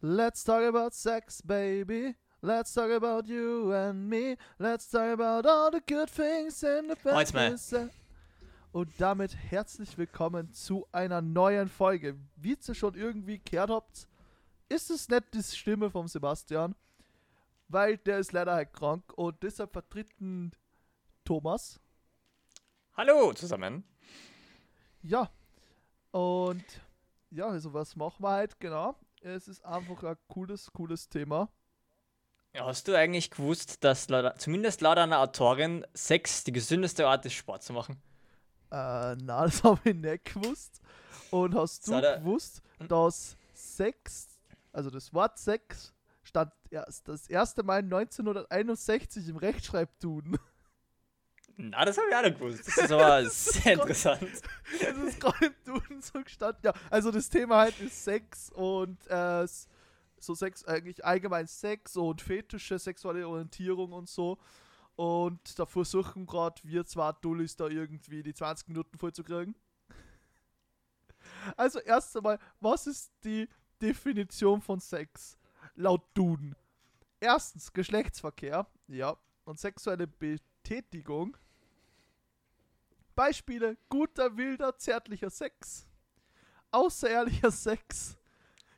Let's talk about sex, baby. Let's talk about you and me. Let's talk about all the good things in the business. Und damit herzlich willkommen zu einer neuen Folge. Wie ihr schon irgendwie gehört habt, ist es nicht die Stimme vom Sebastian, weil der ist leider halt krank und deshalb vertreten Thomas. Hallo zusammen. Ja. Und ja, also was machen wir halt genau? Es ist einfach ein cooles, cooles Thema. Hast du eigentlich gewusst, dass laut, zumindest laut einer Autorin Sex die gesündeste Art ist, Sport zu machen? Äh, na, das habe ich nicht gewusst. Und hast du Sag da- gewusst, Hm? dass Sex, also das Wort Sex, stand erst das erste Mal 1961 im Rechtschreibduden. Na, das habe ich auch nicht gewusst. Das ist aber sehr interessant. Das ist gerade im Duden so gestanden. Ja, also das Thema halt ist Sex und äh, so Sex, eigentlich allgemein Sex und fetische sexuelle Orientierung und so. Und da versuchen gerade wir zwei Dullis da irgendwie die 20 Minuten voll zu kriegen. Also erst einmal, was ist die Definition von Sex? Laut Duden. Erstens Geschlechtsverkehr, ja, und sexuelle Betätigung. Beispiele: guter, wilder, zärtlicher Sex, außerehrlicher Sex,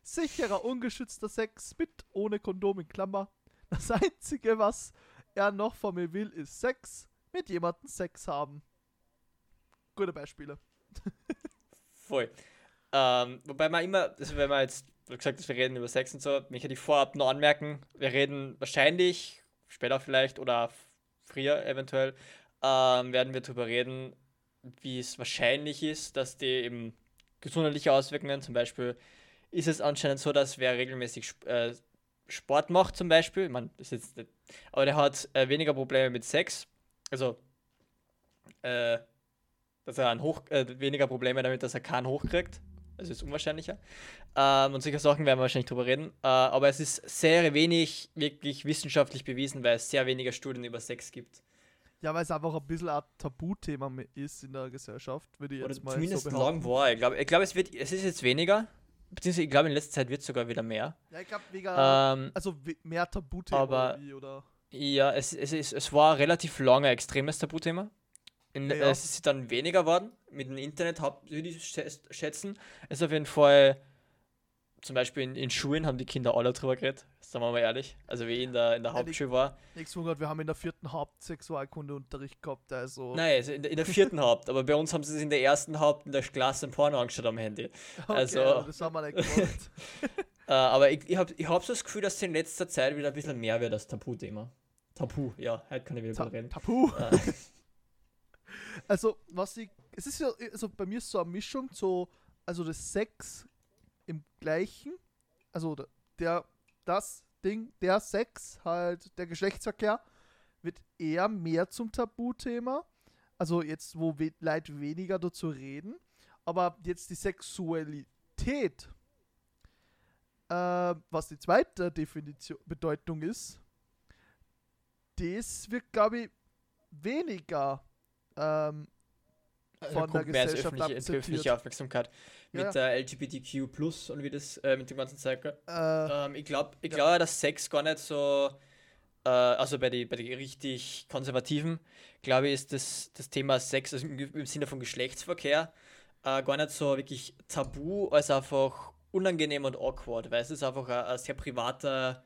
sicherer, ungeschützter Sex mit ohne Kondom in Klammer. Das Einzige, was er noch von mir will, ist Sex, mit jemandem Sex haben. Gute Beispiele. Voll. Ähm, wobei man immer, also wenn man jetzt gesagt hast, wir reden über Sex und so, mich hätte ich vorab nur anmerken, wir reden wahrscheinlich, später vielleicht oder früher eventuell, ähm, werden wir darüber reden, wie es wahrscheinlich ist, dass die eben gesundheitliche Auswirkungen, zum Beispiel ist es anscheinend so, dass wer regelmäßig äh, Sport macht zum Beispiel, man ist jetzt nicht, aber der hat äh, weniger Probleme mit Sex, also äh, dass er einen hoch, äh, weniger Probleme damit, dass er keinen hochkriegt. Also ist unwahrscheinlicher. Ähm, und solche Sachen werden wir wahrscheinlich drüber reden. Äh, aber es ist sehr wenig wirklich wissenschaftlich bewiesen, weil es sehr wenige Studien über Sex gibt. Ja, weil es einfach ein bisschen ein Tabuthema ist in der Gesellschaft, würde ich Oder jetzt mal zumindest so lang war. Ich glaube, ich glaub, es, wird, es ist jetzt weniger. Beziehungsweise ich glaube, in letzter Zeit wird es sogar wieder mehr. Ja, ich glaube, mega. Ähm, also mehr Tabuthema aber- oder ja, es, es, ist, es war relativ lange ein extremes Tabuthema. In, Ja. Es ist dann weniger geworden. Mit dem Internet würde ich schä- schätzen. Es ist auf jeden Fall, zum Beispiel in, in Schulen haben die Kinder alle drüber geredet. Sagen wir mal ehrlich. Also wie ich in der, in der Ja, Hauptschule war. Nichts wundert, wir haben in der vierten Hauptsexualkundeunterricht gehabt, also. Nein, also in, der- in der vierten Haupt. Aber bei uns haben sie es in der ersten Haupt in der Klasse ein Porno angeschaut am Handy. Okay, also- das haben wir nicht gemacht. Äh, aber ich, ich habe ich hab so das Gefühl, dass es in letzter Zeit wieder ein bisschen mehr wird, das Tabuthema. Tabu, ja, heute kann ich wieder Ta reden. Tabu. Äh, Also, was ich. Es ist ja, also bei mir ist so eine Mischung, so, also das Sex im gleichen, also der- das Ding, der Sex, halt, der Geschlechtsverkehr, wird eher mehr zum Tabuthema. Also jetzt, wo we Leute weniger dazu reden. Aber jetzt die Sexualität, äh, was die zweite Definition, Bedeutung ist, das wird, glaube ich, weniger ähm, also von der mehr als Gesellschaft öffentliche, akzeptiert. öffentliche Aufmerksamkeit Ja, mit der LGBTQ Plus und wie das äh, mit dem ganzen Zirkel. Äh, Ähm, ich glaube, ich Ja. glaube, dass Sex gar nicht so, äh, also bei den bei die richtig Konservativen, glaube ich, ist das, das Thema Sex also im, im Sinne von Geschlechtsverkehr äh, gar nicht so wirklich tabu, als einfach unangenehm und awkward, weil es ist einfach ein, ein sehr privater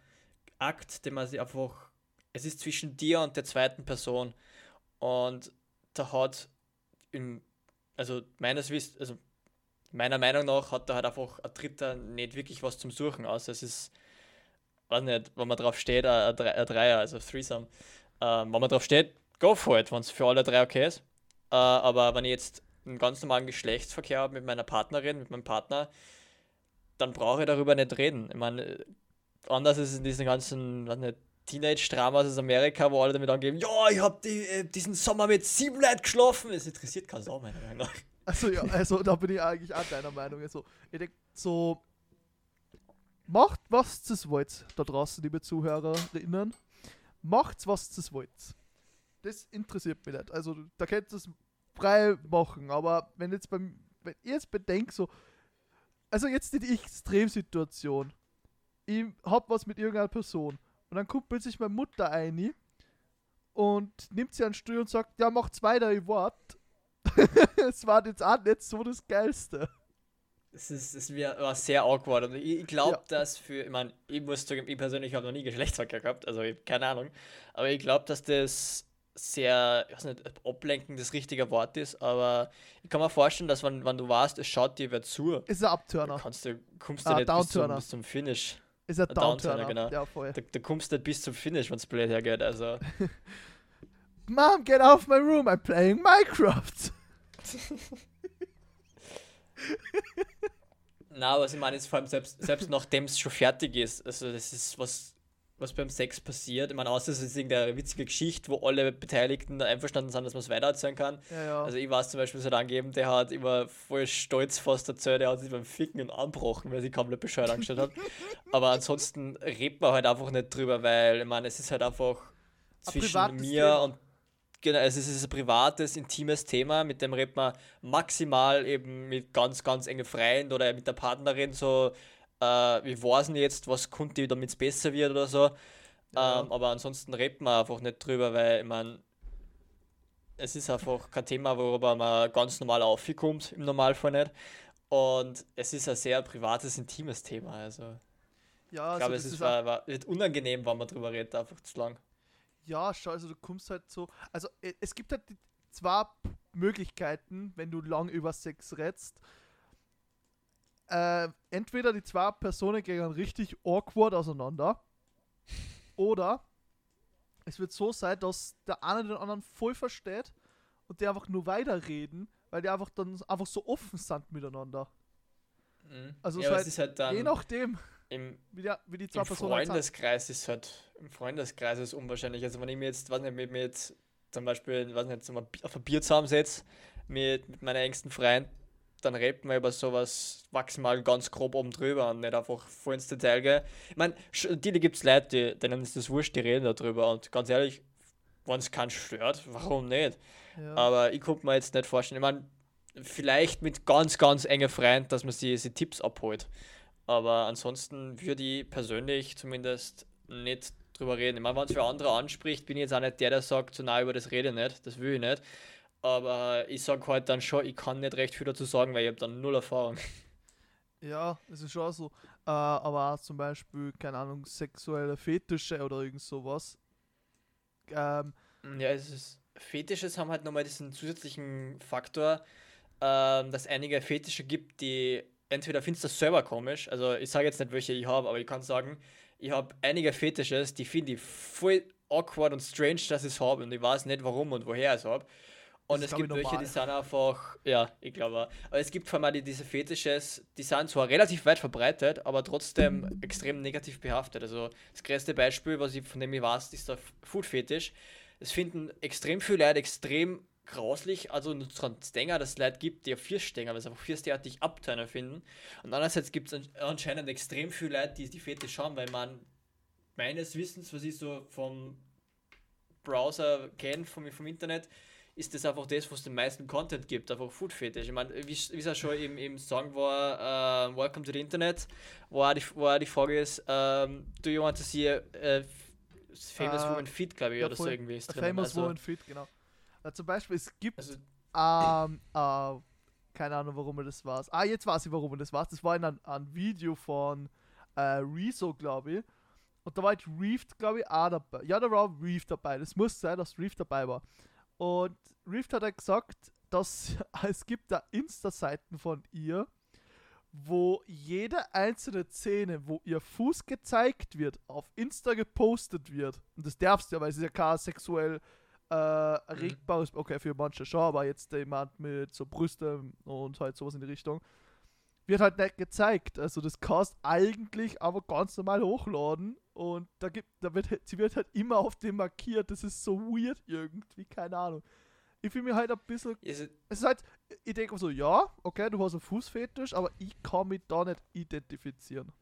Akt, den man sich einfach, es ist zwischen dir und der zweiten Person und da hat im, also meines Wissens, also meiner Meinung nach hat da halt einfach ein Dritter nicht wirklich was zum Suchen, außer es ist, weiß nicht, wenn man drauf steht, ein, ein, Drei- ein Dreier, also Threesome. Ähm, wenn man drauf steht, go for it, wenn es für alle drei okay ist. Äh, aber wenn ich jetzt einen ganz normalen Geschlechtsverkehr habe mit meiner Partnerin, mit meinem Partner, dann brauche ich darüber nicht reden. Ich meine, anders ist es in diesen ganzen, weiß nicht, Teenage-Dramas aus Amerika, wo alle damit angeben, ja, ich habe die, äh, diesen Sommer mit sieben Leuten geschlafen. Es interessiert keine Sau, meiner Meinung nach. also ja, also da bin ich eigentlich auch deiner Meinung. Also, ich denke, so macht was ihr wollt da draußen, liebe Zuhörerinnen. Macht was ihr wollt. Das interessiert mich nicht. Also da könnt ihr es frei machen, aber wenn jetzt beim wenn ihr jetzt bedenkt so also jetzt die Extremsituation. ich hab was mit irgendeiner Person. Und dann kommt plötzlich meine Mutter ein und nimmt sie an den Stuhl und sagt, ja, macht's weiter, ich wart. Es war jetzt auch nicht so das Geilste. Es ist, es war sehr awkward. Und ich, glaube, ja. dass für, ich meine, ich muss sagen, ich persönlich habe noch nie Geschlechtsverkehr gehabt, also ich, keine Ahnung. Aber ich glaube, dass das sehr, ich weiß nicht, ablenken das richtige Wort ist, aber ich kann mir vorstellen, dass wenn, wenn du warst, es schaut dir wer zu. Ist ein Abturner. Kannst du, kommst du ah, nicht bis zum, bis zum, Finish. Ist ein Downturner, genau. Ja, voll. Da, da kommst du nicht bis zum Finish, wenn es blöd hergeht, also. Mom, get out of my room, I'm playing Minecraft. Na, was ich meine, ist vor allem selbst, selbst nachdem es schon fertig ist, also das ist was, was beim Sex passiert. Ich meine, außer es ist irgendeine witzige Geschichte, wo alle Beteiligten einverstanden sind, dass man es weitererzählen kann. Ja, ja. Also ich weiß zum Beispiel, so angeben, der hat immer voll stolz fast erzählt, der hat sich beim Ficken und anbrochen, weil sie komplett bescheuert angestellt hat. Aber ansonsten redet man halt einfach nicht drüber, weil ich meine, es ist halt einfach zwischen mir und Genau, also es ist ein privates, intimes Thema, mit dem redet man maximal eben mit ganz, ganz engen Freunden oder mit der Partnerin so, äh, wie war es denn jetzt, was konnte damit es besser wird oder so. Ja. Ähm, aber ansonsten redet man einfach nicht drüber, weil ich meine, es ist einfach kein Thema, worüber man ganz normal aufkommt, im Normalfall nicht. Und es ist ein sehr privates, intimes Thema. Also ja, ich glaube, also es ist, war, war, wird unangenehm, wenn man drüber redet, einfach zu lang ja, schau, also du kommst halt so. Also äh, es gibt halt zwei Möglichkeiten, wenn du lang über Sex redst. Äh, entweder die zwei Personen gehen richtig awkward auseinander. oder es wird so sein, dass der eine den anderen voll versteht und die einfach nur weiterreden, weil die einfach dann einfach so offen sind miteinander. Mhm. Also ja, es, halt, halt dann je nachdem im, wie, die, wie die zwei im Personen Freundeskreis ist halt, im Freundeskreis ist es unwahrscheinlich. Also wenn ich mir jetzt, weiß nicht, mit mir jetzt zum Beispiel, weiß nicht, auf ein Bier zusammensetze mit, mit meinen engsten Freunden, dann redet man über sowas maximal ganz grob oben drüber und nicht einfach voll ins Detail gehen. Ich meine, natürlich gibt es Leute, die, denen ist das wurscht, die reden darüber und ganz ehrlich, wenn es keinen stört, warum nicht? Ja. Aber ich konnte mir jetzt nicht vorstellen, ich meine, vielleicht mit ganz, ganz engen Freunden, dass man diese Tipps abholt. Aber ansonsten würde ich persönlich zumindest nicht drüber reden. Ich meine, wenn es für andere anspricht, bin ich jetzt auch nicht der, der sagt, so nah über das rede nicht. Das will ich nicht. Aber ich sage halt dann schon, ich kann nicht recht viel dazu sagen, weil ich habe dann null Erfahrung. Ja, das ist schon so. Äh, aber auch zum Beispiel, keine Ahnung, sexuelle Fetische oder irgend sowas. Ähm, ja, es ist. Fetisches haben halt nochmal diesen zusätzlichen Faktor, ähm, dass einige Fetische gibt, die entweder findest du das selber komisch, also ich sage jetzt nicht, welche ich habe, aber ich kann sagen, ich habe einige Fetisches, die finde ich voll awkward und strange, dass ich es habe und ich weiß nicht warum und woher ich es habe. Und es gibt welche, die sind einfach, ja, ich glaube, aber es gibt vor allem die, diese Fetisches, die sind zwar relativ weit verbreitet, aber trotzdem extrem negativ behaftet. Also das größte Beispiel, was ich von dem ich weiß, ist der Food-Fetisch. Es finden extrem viele Leute extrem grauslich, also ein Stänger, dass es Leute gibt, die auf vier Stänger, weil es einfach vier derartig Abturner finden. Und andererseits gibt es anscheinend extrem viele Leute, die die Fete schauen, weil man meines Wissens, was ich so vom Browser kenne, vom, vom Internet, ist das einfach das, was den meisten Content gibt, einfach Food Fetish. Ich meine, wie es ja schon im, im Song war, uh, Welcome to the Internet, wo auch die, wo auch die Frage ist, um, ähm, do you want to see a, a famous uh, woman fit, glaube ich, ja, oder so irgendwie ist drin. Famous also, woman fit, genau. Ja, zum Beispiel, es gibt. Also, ähm, äh, keine Ahnung, warum das war. Ah, jetzt weiß ich, warum das war. Das war in einem, einem Video von äh, Rezo, glaube ich. Und da war halt Reef, glaube ich, auch dabei. Ja, da war Reef dabei. Das muss sein, dass Reef dabei war. Und Reef hat halt gesagt, dass es gibt da Insta-Seiten von ihr, wo jede einzelne Szene, wo ihr Fuß gezeigt wird, auf Insta gepostet wird. Und das darfst du ja, weil es ist ja kein sexuell äh, erregbares, mhm. okay, für manche schon, aber jetzt jemand mit so Brüsten und halt sowas in die Richtung, wird halt nicht gezeigt. Also das kannst eigentlich aber ganz normal hochladen und da gibt, da wird, sie wird halt immer auf dem markiert. Das ist so weird irgendwie, keine Ahnung. Ich fühle mich halt ein bisschen. Is es ist halt, ich denke so, ja, okay, du hast einen Fußfetisch, aber ich kann mich da nicht identifizieren.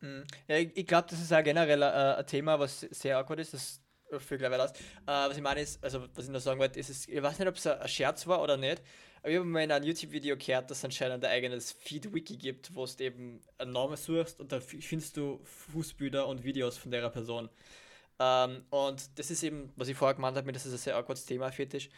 Mhm. Ja, ich, ich glaube, das ist auch generell äh, ein Thema, was sehr awkward ist. Das für gleich aus. Äh, was ich meine ist, also was ich noch sagen wollte, ist es, ich weiß nicht, ob es ein Scherz war oder nicht, aber ich habe mal in einem YouTube-Video gehört, dass es anscheinend ein eigenes Feed-Wiki gibt, wo du eben einen Namen suchst und da findest du Fußbilder und Videos von der Person. Ähm, und das ist eben, was ich vorher gemeint habe, das ist ein sehr awkwardes Thema, Fetisch.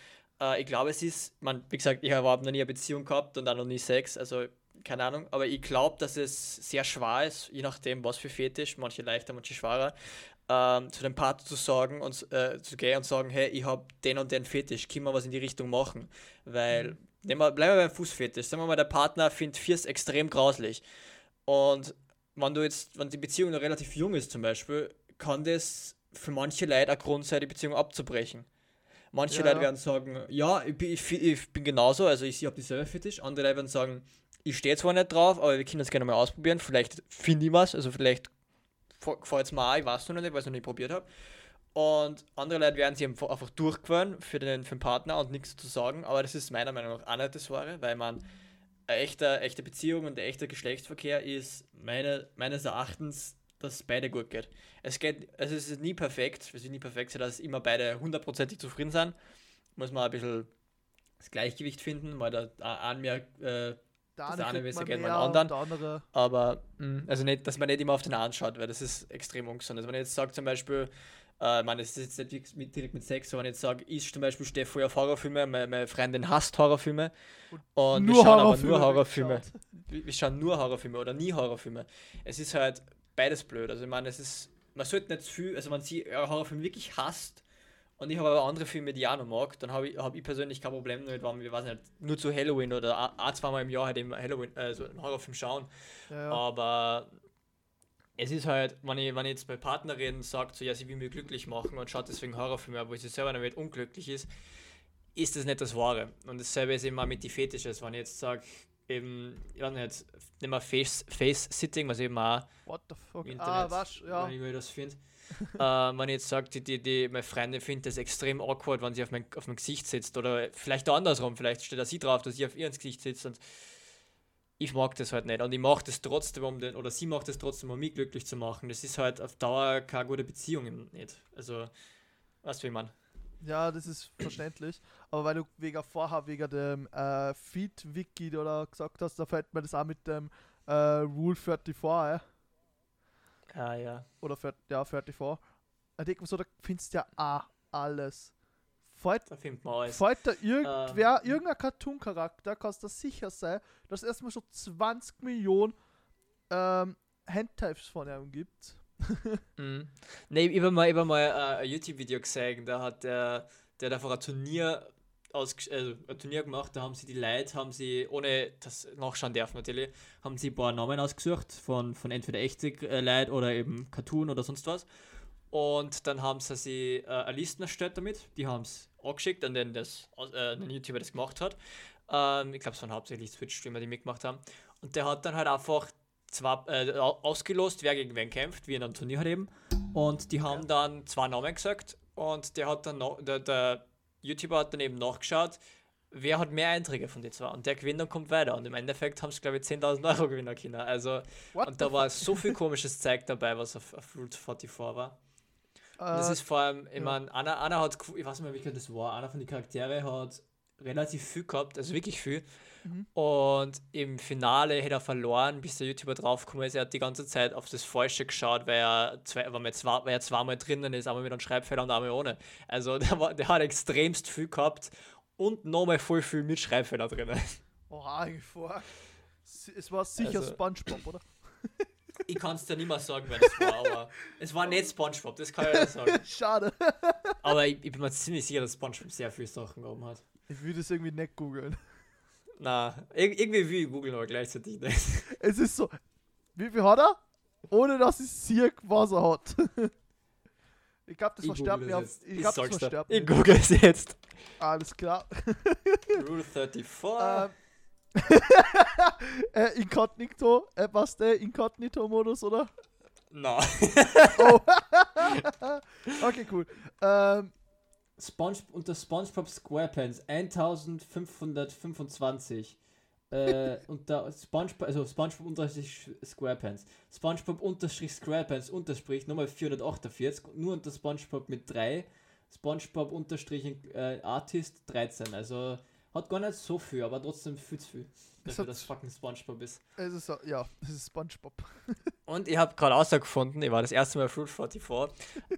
Äh, ich glaube, es ist, man, wie gesagt, ich habe noch nie eine Beziehung gehabt und auch noch nie Sex, also keine Ahnung, aber ich glaube, dass es sehr schwer ist, je nachdem, was für Fetisch, manche leichter, manche schwerer, ähm, zu dem Partner zu sagen und äh, zu gehen und sagen, hey, ich habe den und den Fetisch, können wir was in die Richtung machen? Weil, mhm. Nehmen wir, bleiben wir beim Fußfetisch, sagen wir mal, der Partner findet Fiers extrem grauslich. Und wenn du jetzt, wenn die Beziehung noch relativ jung ist zum Beispiel, kann das für manche Leute ein Grund sein, die Beziehung abzubrechen. Manche ja. Leute werden sagen, ja, ich bin, ich, ich bin genauso, also ich, ich habe dieselbe Fetisch. Andere Leute werden sagen, ich stehe zwar nicht drauf, aber wir können das gerne mal ausprobieren. Vielleicht finde ich was, also vielleicht gefällt es mir auch, ich weiß noch nicht, weil ich es noch nicht probiert habe. Und andere Leute werden sich einfach durchgefahren für den, für den Partner und nichts zu sagen, aber das ist meiner Meinung nach auch nicht das Wahre, weil man eine echte, echte Beziehung und ein echter Geschlechtsverkehr ist meine, meines Erachtens, dass es beide gut geht. Es geht, also es ist nie perfekt, es ist nie perfekt, dass immer beide hundertprozentig zufrieden sind. Muss man ein bisschen das Gleichgewicht finden, weil der eine mehr äh, der eine, eine besser geht, man anderen. Andere. Aber, mh, also nicht, dass man nicht immer auf den anschaut, weil das ist extrem ungesund. Also wenn ich jetzt sage zum Beispiel, äh, ich meine, das ist jetzt nicht mit, direkt mit Sex, wenn ich jetzt sage, ich zum Beispiel stehe voll auf Horrorfilme, meine, meine Freundin hasst Horrorfilme und, wir schauen aber nur Horrorfilme. Wir, wir schauen nur Horrorfilme oder nie Horrorfilme. Es ist halt beides blöd. Also ich meine, es ist, man sollte nicht zu viel, also wenn sie Horrorfilme wirklich hasst, und ich habe aber andere Filme, die ich auch noch mag, dann habe ich, hab ich persönlich kein Problem damit, wenn wir, weiß nicht, nur zu Halloween oder ein, zweimal im Jahr halt eben Halloween, also einen Horrorfilm schauen. Ja, ja. Aber es ist halt, wenn ich, wenn ich jetzt bei Partnerin sagt, so, ja, sie will mich glücklich machen und schaut deswegen Horrorfilme, wo sie selber damit unglücklich ist, ist das nicht das Wahre. Und dasselbe ist immer mit die Fetisches, wenn ich jetzt sage, eben, ich weiß nicht, nicht mehr Face, Face Sitting, was eben auch What the fuck? Internet, ah, was? Ja. Wenn ich mir das finde äh, wenn ich jetzt sage, die, die, die, meine Freundin findet das extrem awkward, wenn sie auf mein, auf mein Gesicht sitzt. Oder vielleicht andersrum, vielleicht steht da sie drauf, dass sie auf ihr ins Gesicht sitzt und ich mag das halt nicht. Und ich mache das trotzdem, um den, oder sie macht das trotzdem, um mich glücklich zu machen. Das ist halt auf Dauer keine gute Beziehung nicht. Also, weißt du, wie man. Ja, das ist verständlich. Aber weil du wegen vorher, wegen dem äh, Feed-Wiki oder gesagt hast, da fällt mir das auch mit dem äh, Rule 34 ein. Ah, ja. Oder für, ja, 34. Ich denke so, da findest du ja auch alles. Fällt, da findet man alles. Da irgendwer, ähm, irgendein Cartoon-Charakter, kannst du sicher sein, dass es erstmal schon 20 Millionen ähm, Handtypes von ihm gibt. mm. Ne, ich habe mal, hab mal uh, ein YouTube-Video gesehen, da hat der, der hat einfach ein Turnier aus, also ein Turnier gemacht, da haben sie die Leute, haben sie, ohne das nachschauen dürfen natürlich, haben sie ein paar Namen ausgesucht von, von entweder echte äh, Leute oder eben Cartoon oder sonst was. Und dann haben sie, sie äh, eine Liste erstellt damit, die haben es angeschickt an den, das, äh, den YouTuber, das gemacht hat. Ähm, ich glaube, es waren hauptsächlich Twitch-Streamer, die mitgemacht haben. Und der hat dann halt einfach zwar äh, ausgelost, wer gegen wen kämpft, wie in einem Turnier halt eben. Und die haben dann zwei Namen gesagt und der hat dann noch, der, der YouTuber hat dann eben nachgeschaut, wer hat mehr Einträge von den zwei. Und der Gewinner kommt weiter. Und im Endeffekt haben es, glaube ich, 10.000 Euro Gewinner Kinder. Also, What und da war so viel komisches Zeug dabei, was auf, auf Route 44 war. Das äh, ist vor allem, ich ja. meine, Anna, Anna hat, ich weiß nicht mehr, wie das war, einer von den Charaktere hat relativ viel gehabt, also wirklich viel. Mhm. Und im Finale hätte er verloren, bis der YouTuber draufgekommen ist. Er hat die ganze Zeit auf das Falsche geschaut, weil er, zwei, weil zwei, weil er zweimal drinnen ist, einmal mit einem Schreibfehler und einmal ohne. Also der, war, der hat extremst viel gehabt und nochmal voll viel mit Schreibfehler drinnen. Oh, eigentlich vor. Es war sicher also, Spongebob, oder? ich kann es dir nicht mehr sagen, wer das war, aber es war nicht Spongebob, das kann ich ja sagen. Schade. Aber ich, ich, bin mir ziemlich sicher, dass Spongebob sehr viele Sachen gehabt hat. Ich würde es irgendwie nicht googeln. Na, irgendwie will ich googeln, aber gleichzeitig nicht. Es ist so, wie viel hat er? Ohne dass ich sehe, was er hat. Ich glaube, das verstärkt mir. Ich, glaub, das verstärkt Ich google es jetzt. Alles klar. Rule 34. Ähm, äh, Inkognito, äh, was der Inkognito-Modus, oder? Na. oh. okay, cool. Ähm, Sponge unter SpongeBob SquarePants 1525. äh, unter SpongeBob, also SpongeBob unterstrich SquarePants. SpongeBob unterstrich SquarePants unterstrich nochmal 448, nur unter SpongeBob mit 3. SpongeBob unterstrich äh, Artist 13. Also hat gar nicht so viel, aber trotzdem viel zu viel. Dafür, dass fucking SpongeBob ist. Es ist ja, es ist SpongeBob. Und ich habe gerade herausgefunden, ich war das erste Mal Fruit 44,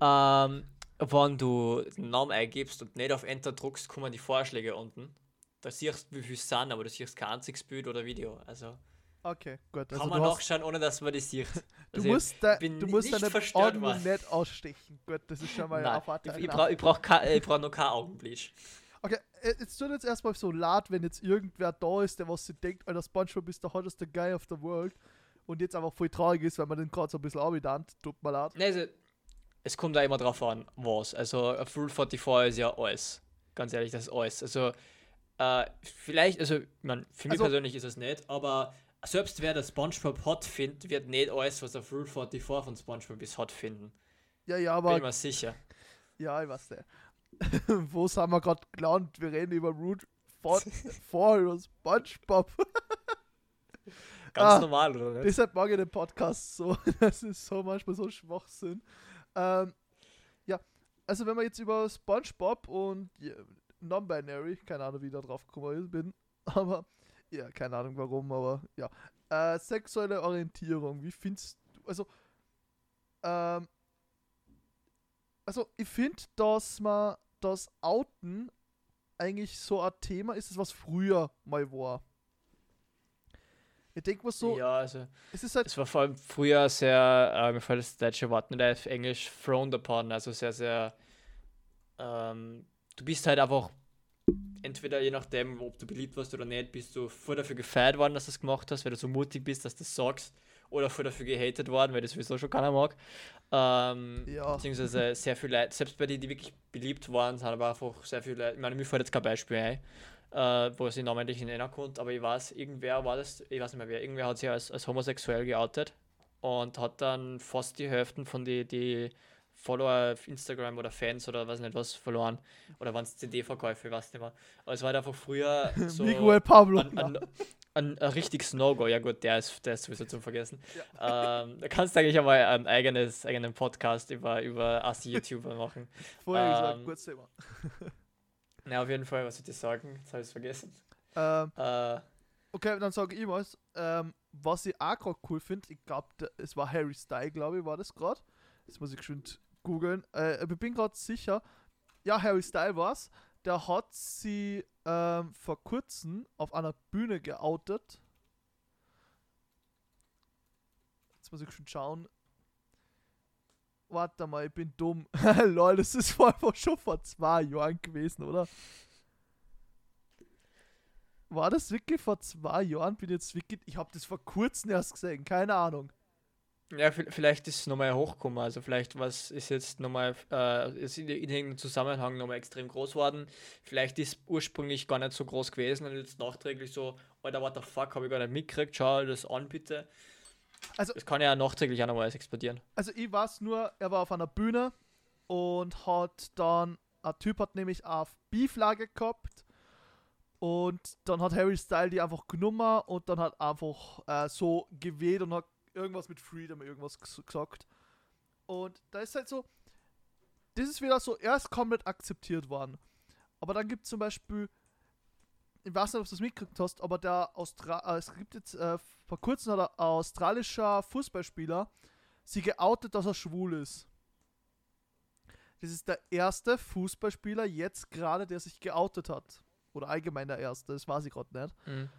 ähm, wenn du den Namen eingibst und nicht auf Enter druckst, kommen die Vorschläge unten. Da siehst du, wie viel es sind, aber du siehst kein einziges Bild oder Video. Also okay, gut. Also kann man nachschauen, ohne dass man das sieht. Also du musst, da, du musst deine Augen nicht ausstechen. Gut, das ist schon mal ein Ich, ich brauche brauch brauch noch kein Augenbleach. Okay, äh, jetzt tut jetzt erstmal so laut, wenn jetzt irgendwer da ist, der was sie denkt, Alter, Spongebob ist der hotteste Guy of the world und jetzt einfach voll traurig ist, weil man den gerade so ein bisschen abgedannt, tut mal leid. Nee, also, es kommt da immer drauf an, was. Also, Full 44 ist ja alles. Ganz ehrlich, das ist alles. Also, äh, vielleicht, also, man, für mich also, persönlich ist es nicht, aber selbst wer das SpongeBob hot findet, wird nicht alles, was der Full 44 von SpongeBob ist, hot finden. Ja, ja, aber. Bin mir sicher. Ja, ich weiß nicht. Wo haben wir gerade gelernt? Wir reden über Root 4 oder SpongeBob. Ganz ah, normal, oder nicht? Deshalb mag ich den Podcast so. Das ist so manchmal so Schwachsinn. Ähm, ja, also wenn wir jetzt über SpongeBob und ja, Non-Binary, keine Ahnung, wie ich da drauf gekommen bin, aber ja, keine Ahnung warum, aber ja. Äh, sexuelle Orientierung, wie findest du, also, ähm, also ich finde, dass man das Outen eigentlich so ein Thema ist, was früher mal war. Ich denke mal so. Ja, also. Es ist halt. Es war vor allem früher sehr, äh, mir fällt das deutsche Wort nicht auf Englisch, frowned upon, also sehr, sehr. Ähm, du bist halt einfach. Entweder je nachdem, ob du beliebt warst oder nicht, bist du voll dafür gefeiert worden, dass du das gemacht hast, weil du so mutig bist, dass du das sagst oder voll dafür gehatet worden, weil das sowieso schon keiner mag. Ähm, ja. Beziehungsweise sehr viele Leute, selbst bei denen, die wirklich beliebt waren, sind aber einfach sehr viele Leute, ich meine, mir fällt jetzt kein Beispiel ein, äh, wo sie namentlich nicht nennen konnte, aber ich weiß, irgendwer war das, ich weiß nicht mehr wer, irgendwer hat sich als, als homosexuell geoutet und hat dann fast die Hälfte von den die Follower auf Instagram oder Fans oder was nicht was verloren. Oder waren es CD-Verkäufe, ich weiß nicht mehr. Aber es war halt einfach früher so Miguel Pablo. An, an, ein, ein richtiges No-Go. Ja gut, der ist, der ist sowieso zum Vergessen. Ja. Ähm, da kannst du eigentlich einmal einen eigenes, eigenen Podcast über, über Assi-YouTuber machen. Vorher ähm, gesagt, kurz Thema. Na, auf jeden Fall, was soll ich sagen? Jetzt habe ich es vergessen. Ähm, äh, okay, dann sage ich mal, ähm, was ich auch gerade cool finde, ich glaube, es war Harry Style, glaube ich, war das gerade. Das muss ich geschwind googeln. Äh, ich bin gerade sicher, ja, Harry Style war es der hat sie ähm, vor kurzem auf einer Bühne geoutet. Jetzt muss ich schon schauen. Warte mal, ich bin dumm. Lol, das ist vor schon vor zwei Jahren gewesen, oder? War das wirklich vor zwei Jahren? Bin jetzt wirklich. Ich habe das vor kurzem erst gesehen, keine Ahnung. Ja, vielleicht ist es nochmal hochgekommen. Also vielleicht was ist jetzt nochmal äh, ist in irgendeinem Zusammenhang nochmal extrem groß worden. Vielleicht ist ursprünglich gar nicht so groß gewesen und jetzt nachträglich so, Alter, what the fuck, habe ich gar nicht mitgekriegt, schau das an bitte. Also, es kann ja nachträglich auch nochmal explodieren. Also ich weiß nur, er war auf einer Bühne und hat dann, ein Typ hat nämlich auf B-Flagge gehabt und dann hat Harry Style die einfach genommen und dann hat einfach äh, so geweht und hat irgendwas mit Freedom, irgendwas gesagt. Und da ist halt so, das ist wieder so erst komplett akzeptiert worden. Aber dann gibt es zum Beispiel, ich weiß nicht, ob du das mitgekriegt hast, aber der Austra äh, es gibt jetzt äh, vor kurzem ein australischer Fußballspieler sie geoutet, dass er schwul ist. Das ist der erste Fußballspieler jetzt gerade, der sich geoutet hat. Oder allgemein der erste, das weiß ich gerade nicht. Mhm.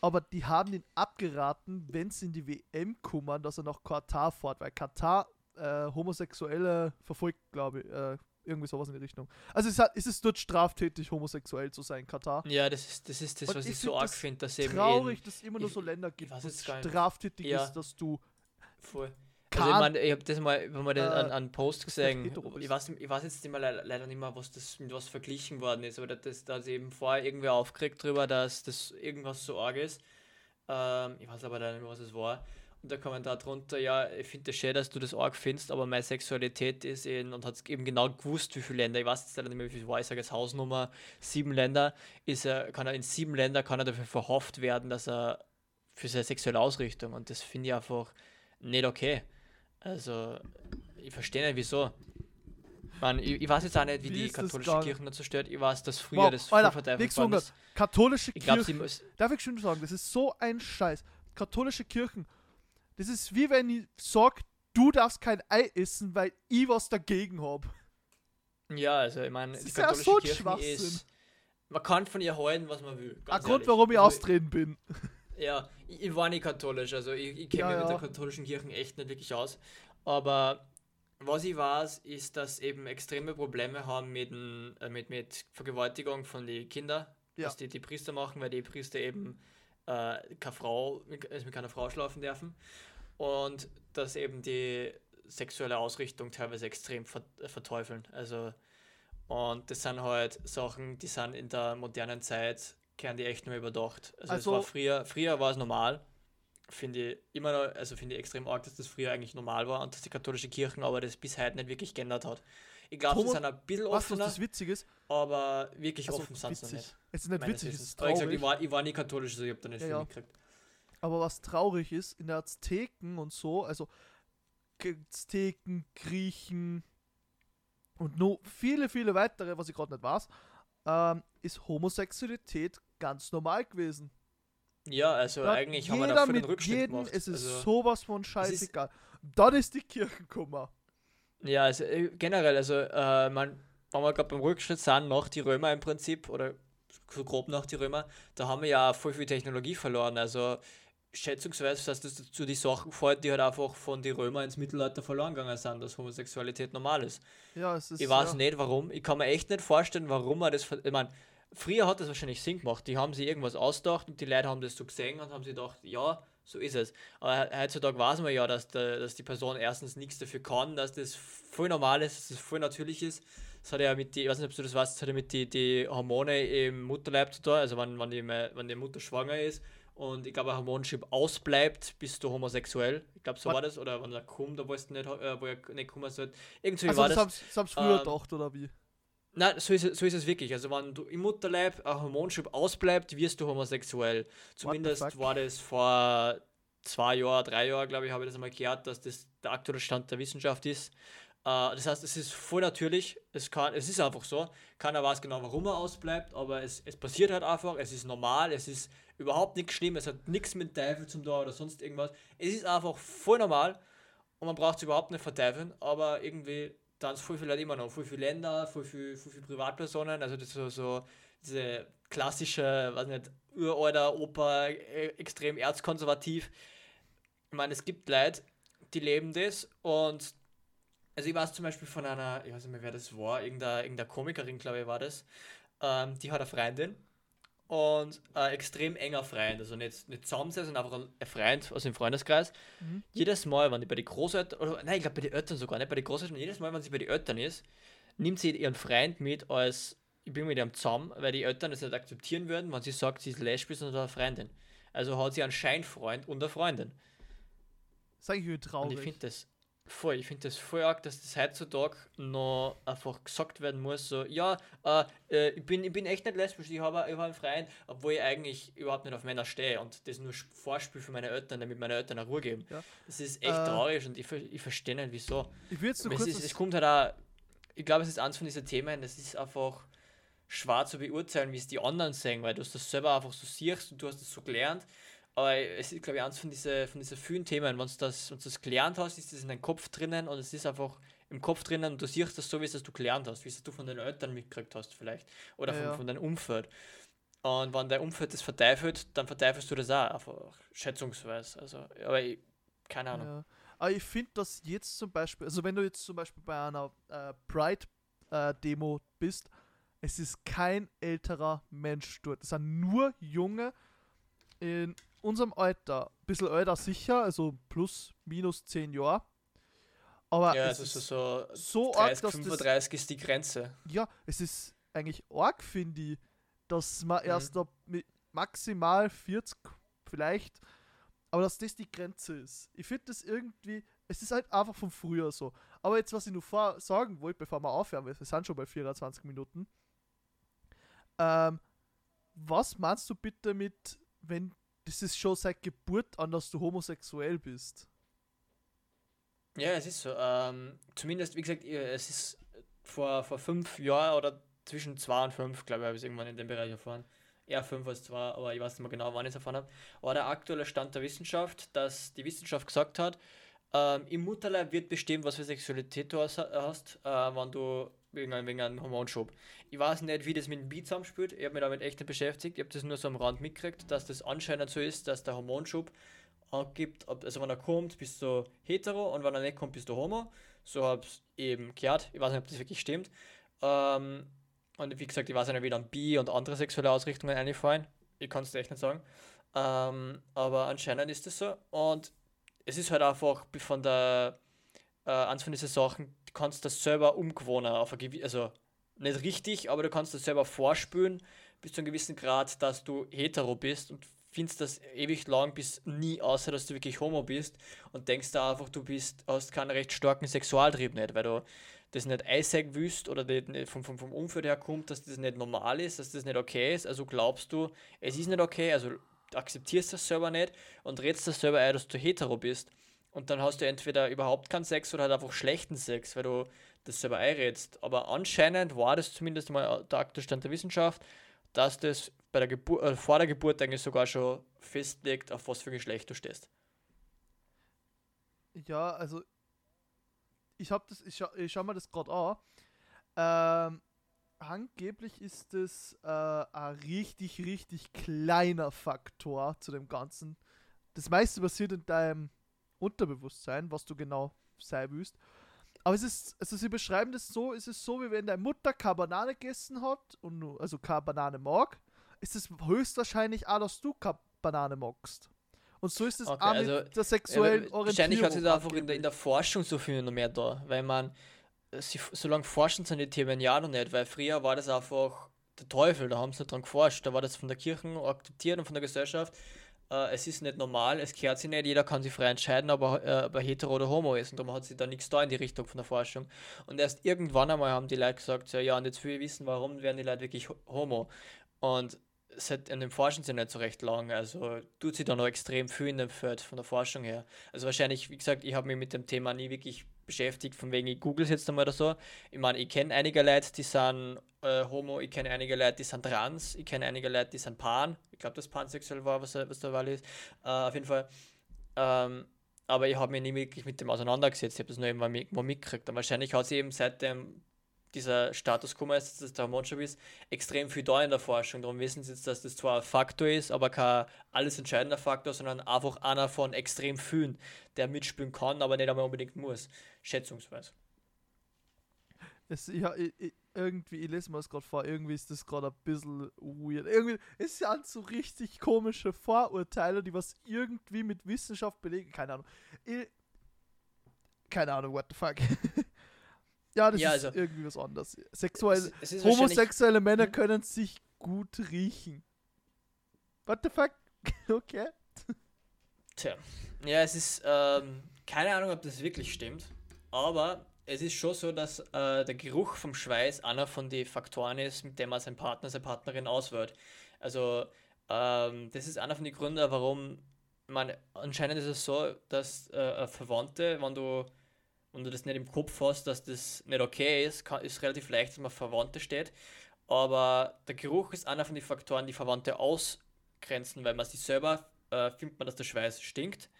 Aber die haben ihn abgeraten, wenn es in die WM kommen, dass er nach Katar fährt, weil Katar äh, Homosexuelle verfolgt, glaube ich. Äh, irgendwie sowas in die Richtung. Also ist, ist es dort straftätig, homosexuell zu sein, Katar? Ja, das ist das, ist das was ich, ich so arg finde, dass eben. Traurig, dass es immer nur so Länder gibt, wo es straftätig ja. ist, dass du. Voll. Also ich, mein, ich habe das mal, wenn man äh, an, an Post gesehen, ich weiß, ich weiß jetzt immer leider nicht mehr, was das mit was verglichen worden ist, aber das, da hat eben vorher irgendwie aufgeregt drüber, dass das irgendwas so arg ist. Ähm, ich weiß aber leider nicht mehr, was es war. Und der Kommentar drunter, ja, ich finde es schön, dass du das arg findest, aber meine Sexualität ist in, und hat eben genau gewusst, wie viele Länder, ich weiß jetzt nicht mehr, wie viel war, ich sage jetzt Hausnummer, sieben Länder, ist er, kann er in sieben Länder kann er dafür verhofft werden, dass er für seine sexuelle Ausrichtung und das finde ich einfach nicht okay. Also, ich verstehe nicht, wieso. Man, ich, ich, weiß jetzt auch nicht, wie, wie die katholische Kirche dazu stört. Ich weiß, dass früher wow, das Alter, verteufelt worden ist. Katholische ich glaub, Kirchen. Darf ich schon sagen, das ist so ein Scheiß. Katholische Kirchen. Das ist wie wenn ich sage, du darfst kein Ei essen, weil ich was dagegen habe. Ja, also ich meine, die katholische ja so Kirche ist. Man kann von ihr halten, was man will. Ein Grund, warum ich also, austreten bin. Ja, ich, ich, war nicht katholisch, also ich, ich kenne ja, mich ja. mit der katholischen Kirche echt nicht wirklich aus. Aber was ich weiß, ist, dass eben extreme Probleme haben mit, äh, mit, mit Vergewaltigung von den Kindern, ja. was die, die Priester machen, weil die Priester eben äh, keine Frau, also mit keiner Frau schlafen dürfen. Und dass eben die sexuelle Ausrichtung teilweise extrem verteufeln. Also, und das sind halt Sachen, die sind in der modernen Zeit, kehren die echt nur überdacht. Also, also es war früher, früher war es normal, finde ich immer noch, also finde ich extrem arg, dass das früher eigentlich normal war und dass die katholische Kirche aber das bis heute nicht wirklich geändert hat. Ich glaube, sie sind ein bisschen offener. Was das witzig ist? Aber wirklich also, offen sind sie nicht. Es ist nicht witzig, es ist traurig. Ich, gesagt, ich, war, ich war nie katholisch, also ich habe da nicht ja, viel ja. mitgekriegt. Aber was traurig ist, in der Azteken und so, also Azteken, Griechen und nur viele, viele weitere, was ich gerade nicht weiß, ähm, ist Homosexualität ganz normal gewesen. Ja, also da eigentlich haben wir dafür den Rückschritt jeden, gemacht. Es ist also, sowas von scheißegal. Dann ist die Kirchenkummer. Ja, also äh, generell, also äh, man, wenn wir gerade beim Rückschritt sind, nach die Römer im Prinzip, oder so grob nach die Römer, da haben wir ja voll viel Technologie verloren. Also schätzungsweise dass das zu die Sachen fällt, die halt einfach von den Römern ins Mittelalter verloren gegangen sind, dass Homosexualität normal ist. Ja, es ist. Ich weiß ja. nicht warum. Ich kann mir echt nicht vorstellen, warum man das. Ich meine, früher hat das wahrscheinlich Sinn gemacht. Die haben sich irgendwas ausgedacht und die Leute haben das so gesehen und haben sich gedacht, ja, so ist es. Aber heutzutage weiß man ja, dass, der, dass die Person erstens nichts dafür kann, dass das voll normal ist, dass das voll natürlich ist. Das hat ja mit die, ich weiß nicht, ob du das weißt, das hat ja mit die, die Hormone im Mutterleib zu tun, also wenn, wenn, die, wenn die Mutter schwanger ist und ich glaube, ein Hormonschub ausbleibt, bist du homosexuell. Ich glaube, so Was? war das. Oder wenn er kommt, da weißt du nicht, äh, wo er nicht kommen sollte. Irgendwie also war das. das haben sie früher ähm, gedacht, oder wie? Nein, so ist, es, so ist es wirklich. Also, wenn du im Mutterleib ein Hormonschub ausbleibt, wirst du homosexuell. Zumindest war das vor zwei Jahren, drei Jahren, glaube ich, habe ich das einmal gehört, dass das der aktuelle Stand der Wissenschaft ist. Äh, das heißt, es ist voll natürlich, es, kann, es ist einfach so. Keiner weiß genau, warum er ausbleibt, aber es, es passiert halt einfach, es ist normal, es ist überhaupt nichts schlimm, es hat nichts mit Teufel zum Tor oder sonst irgendwas. Es ist einfach voll normal und man braucht es überhaupt nicht verteufeln, aber irgendwie dann ist voll viele Leute immer noch, voll viele Länder, voll viele, voll viele Privatpersonen, also das ist so, so diese klassische, weiß nicht, uralter Oper, extrem erzkonservativ. Ich meine, es gibt Leute, die leben das und also ich weiß zum Beispiel von einer, ich weiß nicht mehr, wer das war, irgendeine, irgendeine Komikerin, glaube ich, war das, ähm, die hat eine Freundin und ein extrem enger Freund, also nicht, nicht zusammen, sondern einfach ein Freund aus dem Freundeskreis. Mhm. Jedes Mal, wenn die bei den Großeltern, oder nein, ich glaube bei den Eltern sogar, nicht bei den Großeltern, jedes Mal, wenn sie bei den Eltern ist, nimmt sie ihren Freund mit als, ich bin mit ihm zusammen, weil die Eltern das nicht akzeptieren würden, wenn sie sagt, sie ist lesbisch und eine Freundin. Also hat sie einen Scheinfreund und eine Freundin. Sag ich traurig. Und ich finde das, voll, ich finde das voll arg, dass das heutzutage noch einfach gesagt werden muss, so, ja, äh, äh ich, bin, ich bin echt nicht lesbisch, ich habe hab einen Freund, obwohl ich eigentlich überhaupt nicht auf Männer stehe und das nur Vorspiel für meine Eltern, damit meine Eltern eine Ruhe geben. Ja. Das ist echt äh, traurig und ich, ich verstehe nicht, wieso. Ich will jetzt es, ist, es kommt halt auch, ich glaube, es ist eins von diesen Themen, das ist einfach schwer zu beurteilen, wie es die anderen sehen, weil du das selber einfach so siehst und du hast das so gelernt aber es ist, glaube ich, eins von diesen von diese vielen Themen. Wenn du das, wenn das gelernt hast, ist das in deinem Kopf drinnen und es ist einfach im Kopf drinnen und du siehst das so, wie es du gelernt hast, wie es du von deinen Eltern mitgekriegt hast, vielleicht. Oder ja, von, ja. von deinem Umfeld. Und wenn dein Umfeld das verteifelt, dann verteifelst du das auch, einfach schätzungsweise. Also, aber ich, keine Ahnung. Ja. Aber ich finde, dass jetzt zum Beispiel, also wenn du jetzt zum Beispiel bei einer äh, Pride-Demo äh, bist, es ist kein älterer Mensch dort. Es sind nur junge in unserem Alter, ein bisschen älter sicher, also plus, minus 10 Jahre. Aber ja, es also ist so, so 30, arg, dass 35 das, ist die Grenze. Ja, es ist eigentlich arg, finde ich, dass man mhm. erst ab mit maximal 40 vielleicht Aber dass das die Grenze ist. Ich finde das irgendwie, es ist halt einfach von früher so. Aber jetzt, was ich nur sagen wollte, bevor wir aufhören, wir sind schon bei 24 Minuten. Ähm, was meinst du bitte mit, wenn das ist schon seit Geburt an, dass du homosexuell bist? Ja, es ist so. Ähm, zumindest, wie gesagt, es ist vor, vor fünf Jahren oder zwischen zwei und fünf, glaube ich, habe ich es irgendwann in dem Bereich erfahren. Eher fünf als zwei, aber ich weiß nicht mehr genau, wann ich es erfahren habe. Aber der aktuelle Stand der Wissenschaft, dass die Wissenschaft gesagt hat, ähm, im Mutterleib wird bestimmt, was für Sexualität du hast, äh, wenn du wegen, wegen einem Hormonschub. Ich weiß nicht, wie das mit dem Beat zusammenspielt. Ich habe mich damit echt nicht beschäftigt. Ich habe das nur so am Rand mitgekriegt, dass das anscheinend so ist, dass der Hormonschub angibt, also wenn er kommt, bist du hetero und wenn er nicht kommt, bist du homo. So habe ich eben gehört. Ich weiß nicht, ob das wirklich stimmt. Ähm, und wie gesagt, ich weiß nicht, wie dann Bi und andere sexuelle Ausrichtungen einfallen. Ich kann es echt nicht sagen. Ähm, aber anscheinend ist das so. Und es ist halt einfach von der, äh, eins von diesen Sachen, du kannst das selber umgewohnen, auf also nicht richtig, aber du kannst das selber vorspülen bis zu einem gewissen Grad, dass du hetero bist und findest das ewig lang bis nie, außer dass du wirklich homo bist und denkst da einfach, du bist, hast keinen recht starken Sexualtrieb nicht, weil du das nicht einsehen willst oder vom, vom, vom Umfeld her kommt, dass das nicht normal ist, dass das nicht okay ist, also glaubst du, es ist nicht okay, also akzeptierst das selber nicht und redest das selber ein, dass du hetero bist. Und dann hast du entweder überhaupt keinen Sex oder halt einfach schlechten Sex, weil du das selber einredst. Aber anscheinend war das zumindest mal der aktuelle Stand der Wissenschaft, dass das bei der Geburt, äh, vor der Geburt eigentlich sogar schon festlegt, auf was für Geschlecht du stehst. Ja, also ich habe das, ich, scha ich schau mal das gerade an. Ähm, angeblich ist es äh, ein richtig, richtig kleiner Faktor zu dem Ganzen. Das meiste passiert in deinem Unterbewusstsein, was du genau sein willst. Aber es ist, also sie beschreiben das so, es ist so, wie wenn deine Mutter keine Banane gegessen hat und du, also keine Banane mag, ist es höchstwahrscheinlich auch, dass du keine Banane magst. Und so ist es okay, auch mit also, der sexuellen ja, Orientierung. Wahrscheinlich hat sich da einfach in der, in der Forschung so viel noch mehr da, weil man, sie, so lange forschen sie die Themen ja noch nicht, weil früher war das einfach der Teufel, da haben sie nicht dran geforscht, da war das von der Kirche akzeptiert und von der Gesellschaft. Äh, es ist nicht normal, es kehrt sich nicht, jeder kann sich frei entscheiden, ob er, äh, ob er hetero oder homo ist und darum hat sich da nichts da in die Richtung von der Forschung. Und erst irgendwann einmal haben die Leute gesagt, so, ja, und jetzt will ich wissen, warum werden die Leute wirklich homo. Und seit in dem Forschen sie nicht so recht lang, also tut sie da noch extrem viel in dem Feld von der Forschung her. Also wahrscheinlich, wie gesagt, ich habe mich mit dem Thema nie wirklich beschäftigt, von wegen ich google es jetzt einmal oder so. Ich meine, ich kenne einige Leute, die sind äh, homo, ich kenne einige Leute, die sind trans, ich kenne einige Leute, die sind pan. Ich glaube, dass pansexuell war, was, was der Wahl ist. Äh, auf jeden Fall. Ähm, aber ich habe mich nie wirklich mit dem auseinandergesetzt, ich habe das nur irgendwann mitgekriegt. Und wahrscheinlich hat sie eben seit dem dieser Status quo ist, dass der Hormonschub ist, extrem viel da in der Forschung. Darum wissen sie jetzt, dass das zwar ein Faktor ist, aber kein alles entscheidender Faktor, sondern einfach einer von extrem vielen, der mitspielen kann, aber nicht einmal unbedingt muss. Schätzungsweise. Es, ja, ich, ich, irgendwie, ich lese mir das gerade vor, irgendwie ist das gerade ein bisschen weird. Irgendwie ist ja so richtig komische Vorurteile, die was irgendwie mit Wissenschaft belegen. Keine Ahnung. Ich, keine Ahnung, what the fuck. Ja, das ja, ist also, irgendwie was anderes. Sexuell, homosexuelle Männer hm? können sich gut riechen. What the fuck? okay. Tja. Ja, es ist, ähm, keine Ahnung, ob das wirklich stimmt, aber es ist schon so, dass äh, der Geruch vom Schweiß einer von den Faktoren ist, mit dem man seinen Partner, seine Partnerin auswählt. Also, ähm, das ist einer von den Gründen, warum man, anscheinend ist es so, dass äh, Verwandte, wenn du und du das nicht im Kopf hast, dass das nicht okay ist, kann, ist relativ leicht, dass man Verwandte steht. Aber der Geruch ist einer von den Faktoren, die Verwandte ausgrenzen, weil man sich selber äh, findet man, dass der Schweiß stinkt.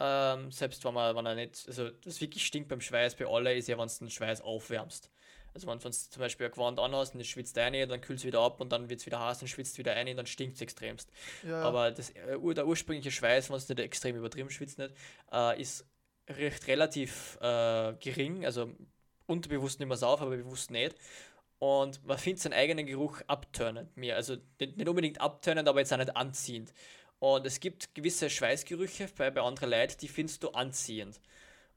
Ähm, selbst wenn man, wenn er nicht, also das wirklich stinkt beim Schweiß bei allen, ist ja, wenn du den Schweiß aufwärmst. Also wenn du zum Beispiel ein Gewand anhast und es schwitzt eine, dann kühlt es wieder ab und dann wird es wieder heiß und schwitzt wieder ein und dann stinkt es extremst. Ja. Aber das, äh, der ursprüngliche Schweiß, wenn es nicht extrem übertrieben schwitzt nicht, äh, ist recht relativ äh, gering, also unterbewusst nimmt man es auf, aber bewusst nicht. Und man findet seinen eigenen Geruch abturnend mehr. Also nicht unbedingt abturnend, aber jetzt auch nicht anziehend. Und es gibt gewisse Schweißgerüche bei, bei anderen Leuten, die findest du anziehend.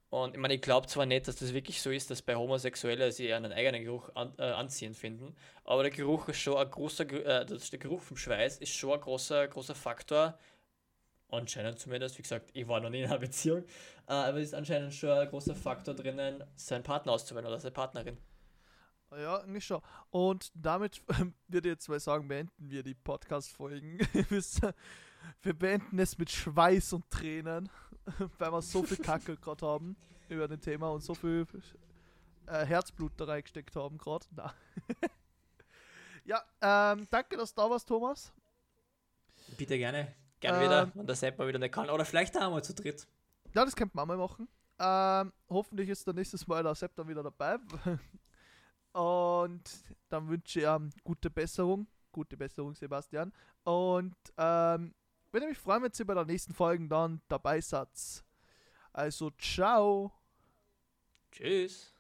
Und ich meine, ich glaube zwar nicht, dass das wirklich so ist, dass bei Homosexuellen sie einen eigenen Geruch an, äh, anziehend finden, aber der Geruch ist schon ein großer, äh, der Geruch vom Schweiß ist schon ein großer, großer Faktor anscheinend zumindest, wie gesagt, ich war noch nie in einer Beziehung, äh, aber es ist anscheinend schon ein großer Faktor drinnen, seinen Partner auszuwählen oder seine Partnerin. Ja, eigentlich schon. Und damit würde ich jetzt mal sagen, beenden wir die Podcast-Folgen. wir beenden es mit Schweiß und Tränen, weil wir so viel Kacke gerade haben über das Thema und so viel äh, Herzblut da reingesteckt haben gerade. ja, ähm, danke, dass du da warst, Thomas. Bitte gerne. Gern wieder, ähm, wenn der Sepp mal wieder nicht kann. Oder vielleicht auch mal zu dritt. Ja, das könnte man mal machen. Ähm, hoffentlich ist der nächstes Mal der Sepp dann wieder dabei. Und dann wünsche ich ihm gute Besserung. Gute Besserung, Sebastian. Und ähm, würde mich freuen, wenn ihr bei der nächsten Folge dann dabei seid. Also, ciao. Tschüss.